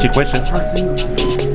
Chick